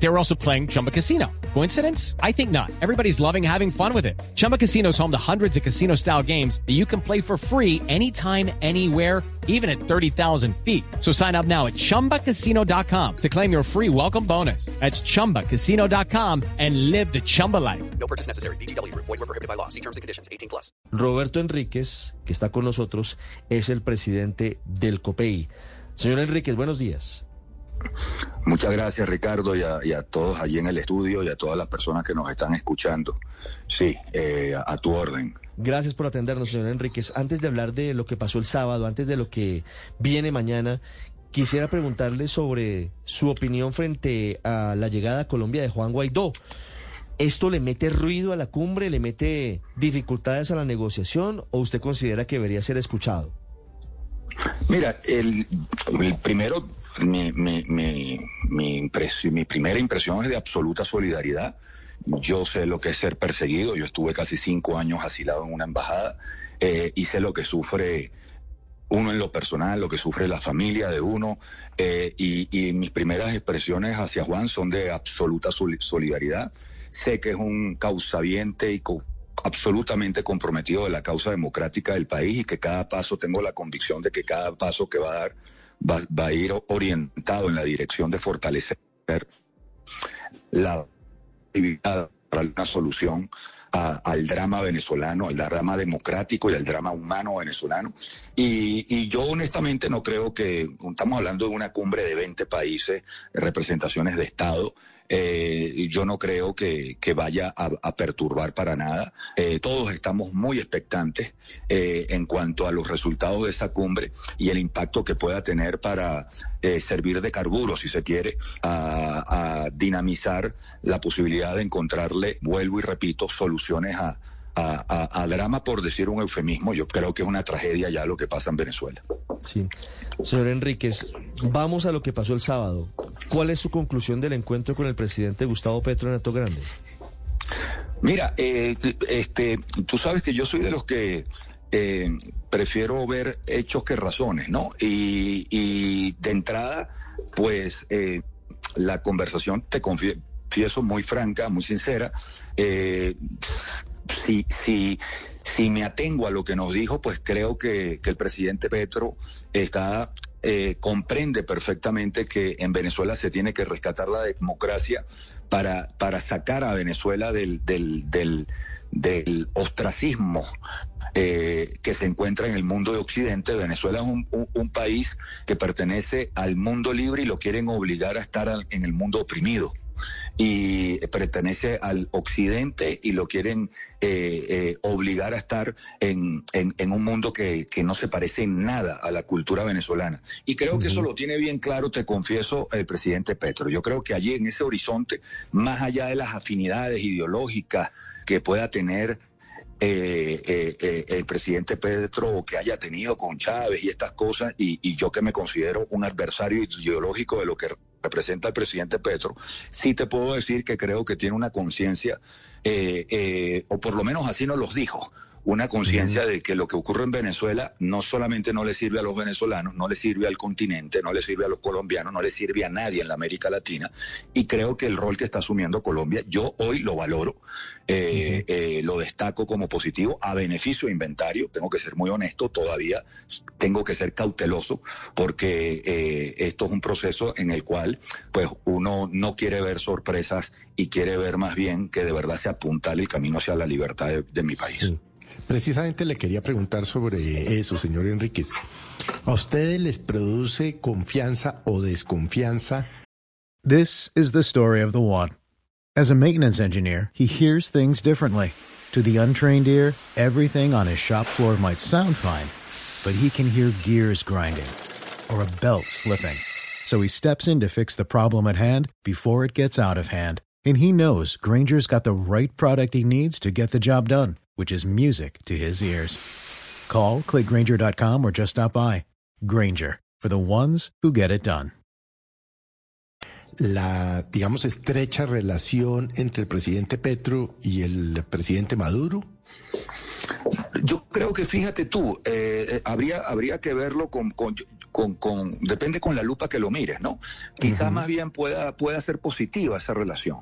They were also playing Chumba Casino. Coincidence? I think not. Everybody's loving having fun with it. Chumba Casino is home to hundreds of casino style games that you can play for free anytime, anywhere, even at 30,000 feet. So sign up now at chumbacasino.com to claim your free welcome bonus. That's chumbacasino.com and live the Chumba life. No purchase necessary. BGW. Void were prohibited by law. See terms and conditions. 18 plus. Roberto Enríquez, que está con nosotros, es el presidente del COPEI. Señor Enríquez, buenos días. Muchas gracias Ricardo y a, todos allí en el estudio y a todas las personas que nos están escuchando. Sí, eh, a, a tu orden. Gracias por atendernos, señor Enríquez. Antes de hablar de lo que pasó el sábado, antes de lo que viene mañana, quisiera preguntarle sobre su opinión frente a la llegada a Colombia de Juan Guaidó. ¿Esto le mete ruido a la cumbre, le mete dificultades a la negociación o usted considera que debería ser escuchado? Mira, el, primero, mi, mi, mi, mi, mi primera impresión es de absoluta solidaridad. Yo sé lo que es ser perseguido. Yo estuve casi cinco años asilado en una embajada eh, y sé lo que sufre uno en lo personal, lo que sufre la familia de uno. Eh, y, mis primeras expresiones hacia Juan son de absoluta solidaridad. Sé que es un causaviente y absolutamente comprometido de la causa democrática del país y que cada paso, tengo la convicción de que cada paso que va a dar va, va a ir orientado en la dirección de fortalecer la actividad para una solución a, al drama venezolano, al drama democrático y al drama humano venezolano. Y, y, yo honestamente no creo que, estamos hablando de una cumbre de 20 países, representaciones de Estado, eh, yo no creo que, que vaya a, perturbar para nada. Eh, todos estamos muy expectantes eh, en cuanto a los resultados de esa cumbre y el impacto que pueda tener para eh, servir de carburo, si se quiere, a dinamizar la posibilidad de encontrarle, vuelvo y repito, soluciones a, a, a, a, drama, por decir un eufemismo, yo creo que es una tragedia ya lo que pasa en Venezuela. Sí. Señor Enríquez, vamos a lo que pasó el sábado. ¿Cuál es su conclusión del encuentro con el presidente Gustavo Petro en Alto Grande? Mira, eh, este, tú sabes que yo soy de los que eh, prefiero ver hechos que razones, ¿no? Y, y de entrada, pues eh, la conversación, te confieso, muy franca, muy sincera. Si, si, si me atengo a lo que nos dijo, pues creo que, que el presidente Petro está eh, comprende perfectamente que en Venezuela se tiene que rescatar la democracia para, para sacar a Venezuela del, del, del, del ostracismo eh, que se encuentra en el mundo de Occidente. Venezuela es un, un, un, país que pertenece al mundo libre y lo quieren obligar a estar en el mundo oprimido y pertenece al occidente y lo quieren eh, eh, obligar a estar en, en, en un mundo que, que, no se parece en nada a la cultura venezolana. Y creo uh -huh. que eso lo tiene bien claro, te confieso, el presidente Petro. Yo creo que allí en ese horizonte, más allá de las afinidades ideológicas que pueda tener eh, eh, eh, el presidente Petro que haya tenido con Chávez y estas cosas, y, y, yo que me considero un adversario ideológico de lo que representa el presidente Petro, sí te puedo decir que creo que tiene una conciencia, eh, eh, o por lo menos así nos los dijo, una conciencia de que lo que ocurre en Venezuela no solamente no le sirve a los venezolanos, no le sirve al continente, no le sirve a los colombianos, no le sirve a nadie en la América Latina. Y creo que el rol que está asumiendo Colombia, yo hoy lo valoro, eh, eh, lo destaco como positivo a beneficio de inventario. Tengo que ser muy honesto, todavía tengo que ser cauteloso porque eh, esto es un proceso en el cual pues uno no quiere ver sorpresas y quiere ver más bien que de verdad se apuntale el camino hacia la libertad de, de mi país. Sí. Precisamente le quería preguntar sobre eso, señor Enríquez. ¿A ustedes les produce confianza o desconfianza? This is the story of the one. As a maintenance engineer, he hears things differently. To the untrained ear, everything on his shop floor might sound fine, but he can hear gears grinding or a belt slipping. So he steps in to fix the problem at hand before it gets out of hand. And he knows Granger's got the right product he needs to get the job done which is music to his ears. Call, clickgranger.com, or just stop by. Granger, for the ones who get it done. La, digamos, estrecha relación entre el presidente Petro y el presidente Maduro. creo que fíjate tú, eh, eh, habría, habría que verlo con, con, con, con- depende con la lupa que lo mires, ¿no? Quizás más bien pueda, pueda ser positiva esa relación.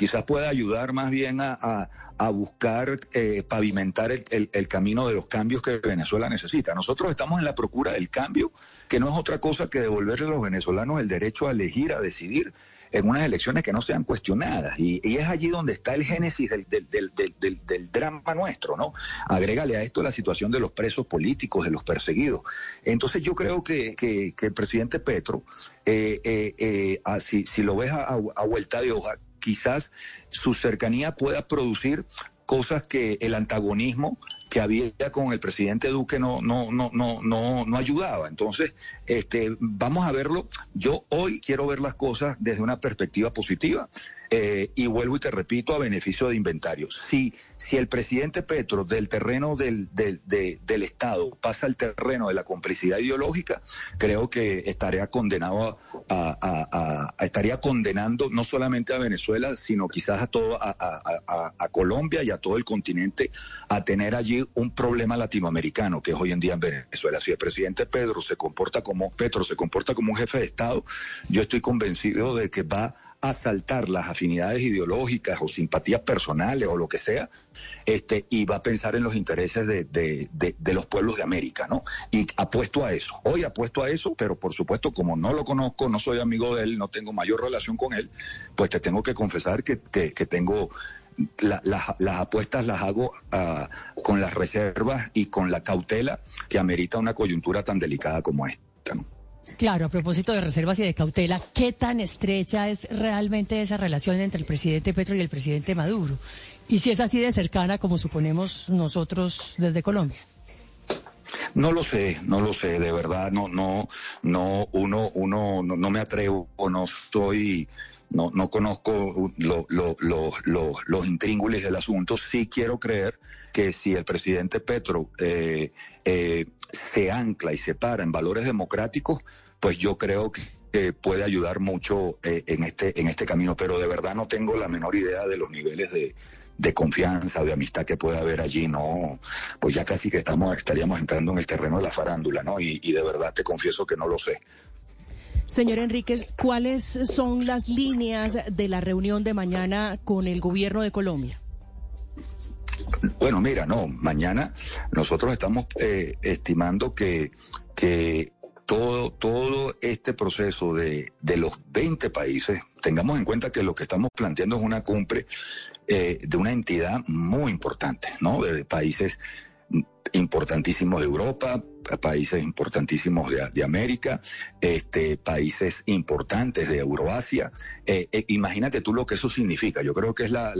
Quizás pueda ayudar más bien a, buscar eh, pavimentar el, el- camino de los cambios que Venezuela necesita. Nosotros estamos en la procura del cambio, que no es otra cosa que devolverle a los venezolanos el derecho a elegir, a decidir en unas elecciones que no sean cuestionadas. Y, es allí donde está el génesis del, del- del- drama nuestro, ¿no? Agrégale a esto la situación de los presos políticos, de los perseguidos. Entonces yo creo que, el presidente Petro, eh, eh, eh, ah, si, lo ves a vuelta de hoja, quizás su cercanía pueda producir cosas que el antagonismo que había con el presidente Duque no, no, no, no, no, no ayudaba. Entonces, este, vamos a verlo. Yo hoy quiero ver las cosas desde una perspectiva positiva eh, y vuelvo y te repito a beneficio de inventario. Si, si el presidente Petro del terreno del, del, de- del Estado pasa al terreno de la complicidad ideológica, creo que estaría condenado a, a- estaría condenando no solamente a Venezuela, sino quizás a todo a Colombia y a todo el continente a tener allí un problema latinoamericano que es hoy en día en Venezuela. Si el presidente Pedro se comporta como Petro se comporta como un jefe de Estado, yo estoy convencido de que va a saltar las afinidades ideológicas o simpatías personales o lo que sea, este, y va a pensar en los intereses de, los pueblos de América, ¿no? Y apuesto a eso. Hoy apuesto a eso, pero por supuesto, como no lo conozco, no soy amigo de él, no tengo mayor relación con él, pues te tengo que confesar que tengo la- las- las apuestas las hago ah, con las reservas y con la cautela que amerita una coyuntura tan delicada como esta, ¿no? Claro, a propósito de reservas y de cautela, ¿qué tan estrecha es realmente esa relación entre el presidente Petro y el presidente Maduro? Y si es así de cercana como suponemos nosotros desde Colombia. No lo sé, no lo sé, de verdad, no, no, no, uno, uno, no, no me atrevo, no soy, no, no conozco lo- lo- lo- lo- los intríngulis del asunto. Sí quiero creer que si el presidente Petro eh, eh, se ancla y se para en valores democráticos, pues yo creo que puede ayudar mucho eh, en este en este camino, pero de verdad no tengo la menor idea de los niveles de, de confianza, de amistad que puede haber allí, no, pues ya casi que estamos, estaríamos entrando en el terreno de la farándula, ¿no? Y de verdad te confieso que no lo sé. Señor Enríquez, ¿cuáles son las líneas de la reunión de mañana con el gobierno de Colombia? Bueno, mira, no, mañana nosotros estamos eh, estimando que, que todo, todo este proceso de, de los 20 países, tengamos en cuenta que lo que estamos planteando es una cumbre eh, de una entidad muy importante, ¿no? De países importantísimos de Europa, países importantísimos de, América, este, países importantes de Euroasia. Eh, eh, imagínate tú lo que eso significa. Yo creo que es la,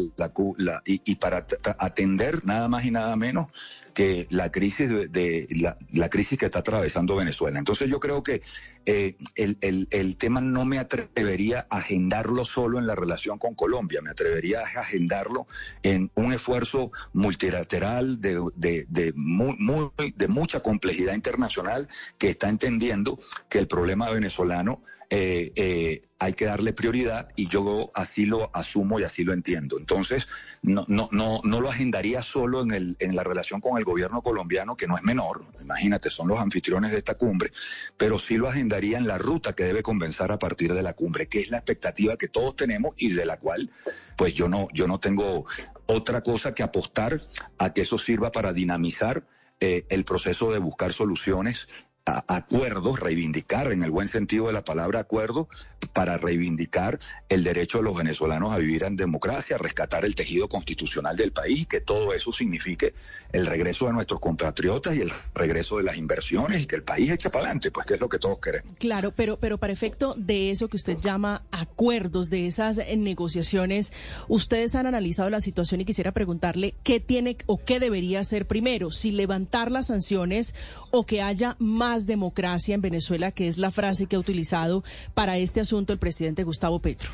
y, para atender nada más y nada menos que la crisis de, de- la, la crisis que está atravesando Venezuela. Entonces yo creo que eh, el, el- el tema no me atrevería a agendarlo solo en la relación con Colombia, me atrevería a agendarlo en un esfuerzo multilateral de, de, de, muy, muy- de mucha complejidad internacional que está entendiendo que el problema venezolano eh, eh, hay que darle prioridad y yo así lo asumo y así lo entiendo. Entonces, no, no, no, no lo agendaría solo en, el, en la relación con el gobierno colombiano, que no es menor, imagínate, son los anfitriones de esta cumbre, pero sí lo agendaría en la ruta que debe comenzar a partir de la cumbre, que es la expectativa que todos tenemos y de la cual, pues yo no, yo no tengo otra cosa que apostar a que eso sirva para dinamizar eh, el proceso de buscar soluciones acuerdos, reivindicar en el buen sentido de la palabra acuerdo, para reivindicar el derecho de los venezolanos a vivir en democracia, rescatar el tejido constitucional del país, que todo eso signifique el regreso de nuestros compatriotas y el regreso de las inversiones y que el país eche para adelante, pues que es lo que todos queremos. Claro, pero, pero para efecto de eso que usted llama acuerdos, de esas eh, negociaciones, ustedes han analizado la situación y quisiera preguntarle qué tiene o qué debería hacer primero, si levantar las sanciones o que haya más democracia en Venezuela, que es la frase que ha utilizado para este asunto el presidente Gustavo Petro.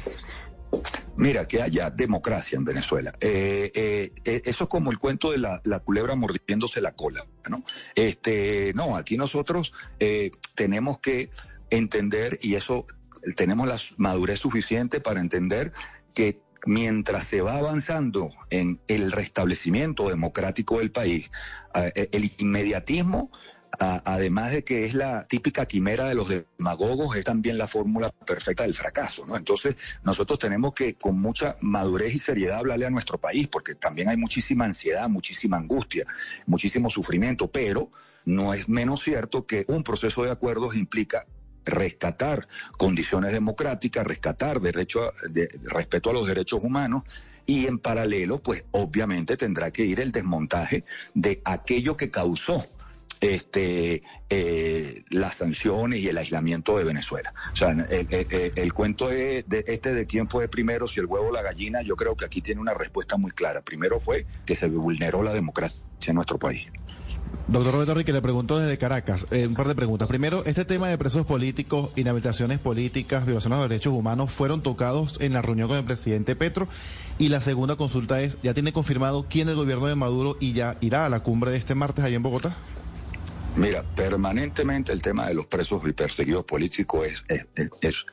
Mira, que haya democracia en Venezuela. Eh, eh, eh, eso es como el cuento de la, la culebra mordiéndose la cola, ¿no? Este, no, aquí nosotros eh, tenemos que entender, y eso tenemos la madurez suficiente para entender que mientras se va avanzando en el restablecimiento democrático del país, eh, el inmediatismo además de que es la típica quimera de los demagogos, es también la fórmula perfecta del fracaso, ¿no? Entonces, nosotros tenemos que con mucha madurez y seriedad hablarle a nuestro país, porque también hay muchísima ansiedad, muchísima angustia, muchísimo sufrimiento, pero no es menos cierto que un proceso de acuerdos implica rescatar condiciones democráticas, rescatar derecho de, respeto a los derechos humanos y en paralelo, pues obviamente tendrá que ir el desmontaje de aquello que causó este, eh, las sanciones y el aislamiento de Venezuela. O sea, el, cuento de, este de quién fue primero, si el huevo o la gallina, yo creo que aquí tiene una respuesta muy clara. Primero fue que se vulneró la democracia en nuestro país. Doctor Roberto Rique, le pregunto desde Caracas eh, un par de preguntas. Primero, este tema de presos políticos, inhabilitaciones políticas, violaciones de derechos humanos fueron tocados en la reunión con el presidente Petro. Y la segunda consulta es, ¿ya tiene confirmado quién el gobierno de Maduro y ya irá a la cumbre de este martes allá en Bogotá? Mira, permanentemente el tema de los presos y perseguidos políticos es, es,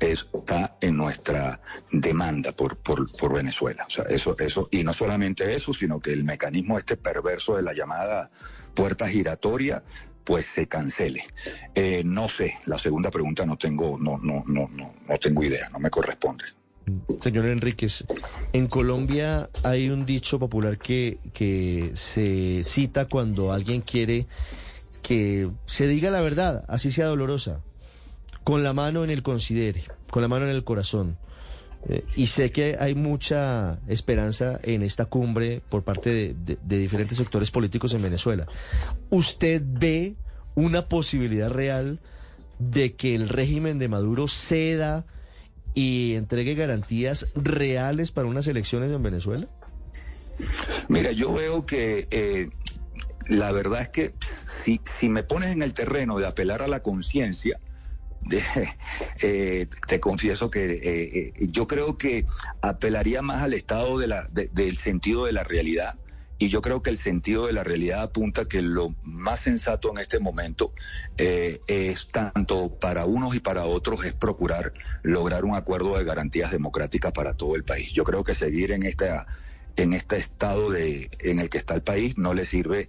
está en nuestra demanda por, por, por, Venezuela. O sea, eso, eso, y no solamente eso, sino que el mecanismo este perverso de la llamada puerta giratoria, pues se cancele. Eh, no sé, la segunda pregunta no tengo, no, no, no, no, no tengo idea, no me corresponde. Señor Enríquez, en Colombia hay un dicho popular que, que se cita cuando alguien quiere que se diga la verdad, así sea dolorosa, con la mano en el considere, con la mano en el corazón. Eh, y sé que hay mucha esperanza en esta cumbre por parte de, diferentes sectores políticos en Venezuela. ¿Usted ve una posibilidad real de que el régimen de Maduro ceda y entregue garantías reales para unas elecciones en Venezuela? Mira, yo veo que eh, la verdad es que si, me pones en el terreno de apelar a la conciencia, eh, te confieso que eh, eh, yo creo que apelaría más al estado de la, del sentido de la realidad. Y yo creo que el sentido de la realidad apunta que lo más sensato en este momento es tanto para unos y para otros es procurar lograr un acuerdo de garantías democráticas para todo el país. Yo creo que seguir en esta en este estado de en el que está el país no le sirve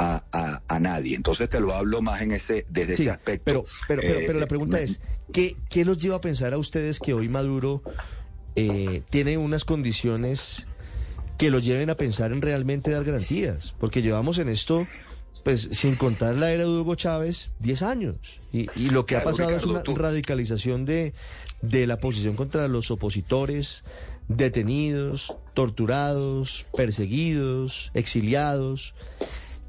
a, nadie. Entonces te lo hablo más en ese, desde ese aspecto. Pero, pero, pero, la eh, pregunta es, ¿qué, ¿qué los lleva a pensar a ustedes que hoy Maduro eh, tiene unas condiciones que lo lleven a pensar en realmente dar garantías? Porque llevamos en esto pues sin contar la era de Hugo Chávez, 10 años. Y, y lo que ha pasado es una radicalización de, de la posición contra los opositores, detenidos, torturados, perseguidos, exiliados.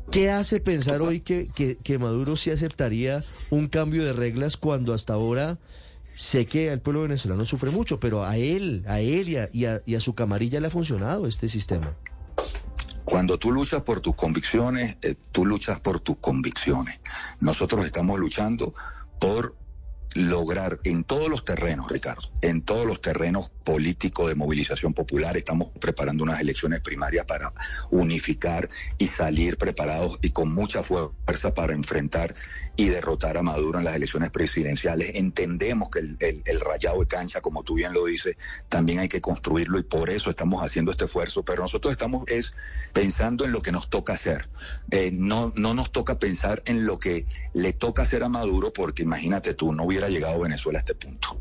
¿Qué hace pensar hoy que, que, Maduro sí aceptaría un cambio de reglas cuando hasta ahora sé que el pueblo venezolano sufre mucho, pero a él, a él y a, y a, su camarilla le ha funcionado este sistema? Cuando tú luchas por tus convicciones, eh, tú luchas por tus convicciones. Nosotros estamos luchando por lograr en todos los terrenos, Ricardo, en todos los terrenos políticos de movilización popular, estamos preparando unas elecciones primarias para unificar y salir preparados y con mucha fuerza para enfrentar y derrotar a Maduro en las elecciones presidenciales. Entendemos que el, rayado de cancha, como tú bien lo dices, también hay que construirlo y por eso estamos haciendo este esfuerzo, pero nosotros estamos es pensando en lo que nos toca hacer. Eh, no, no nos toca pensar en lo que le toca hacer a Maduro, porque imagínate tú, no hubiera ha llegado Venezuela a este punto.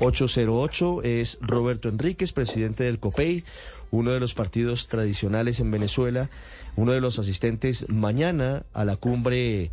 808 es Roberto Enríquez, presidente del COPEI, uno de los partidos tradicionales en Venezuela, uno de los asistentes mañana a la cumbre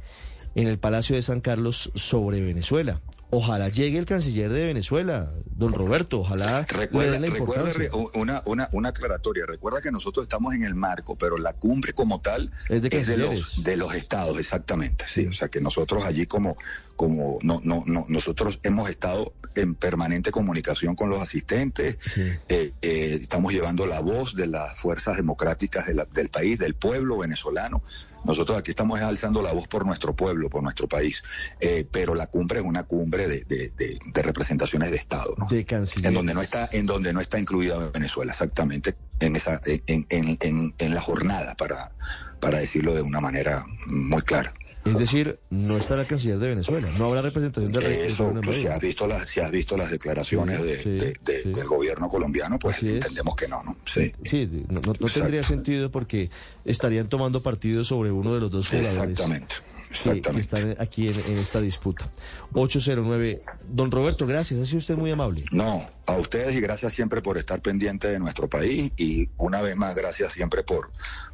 en el Palacio de San Carlos sobre Venezuela. Ojalá llegue el canciller de Venezuela, don Roberto, ojalá. Recuerda, recuerda una, una, una aclaratoria, recuerda que nosotros estamos en el marco, pero la cumbre como tal es de, los, de los estados, exactamente, sí, o sea que nosotros allí como, como no, no, no, nosotros hemos estado en permanente comunicación con los asistentes, eh, eh, estamos llevando la voz de las fuerzas democráticas del país, del pueblo venezolano, nosotros aquí estamos alzando la voz por nuestro pueblo, por nuestro país, eh, pero la cumbre es una cumbre de, de, representaciones de Estado, ¿no? De En donde no está, en donde no está incluida Venezuela, exactamente, en esa, en, en, en, en la jornada, para, para decirlo de una manera muy clara. Es decir, no está la canciller de Venezuela, no habrá representación de de Eso, pues, si has visto las, si has visto las declaraciones de, sí, de- de- sí. del gobierno colombiano, pues entendemos que no, ¿no? Sí. Sí, no, no- no Exacto. tendría sentido porque estarían tomando partido sobre uno de los dos jugadores. Exactamente, exactamente. Que, están aquí en, en esta disputa. 809. Don Roberto, gracias. Ha sido usted muy amable. No, a ustedes y gracias siempre por estar pendiente de nuestro país y una vez más gracias siempre por,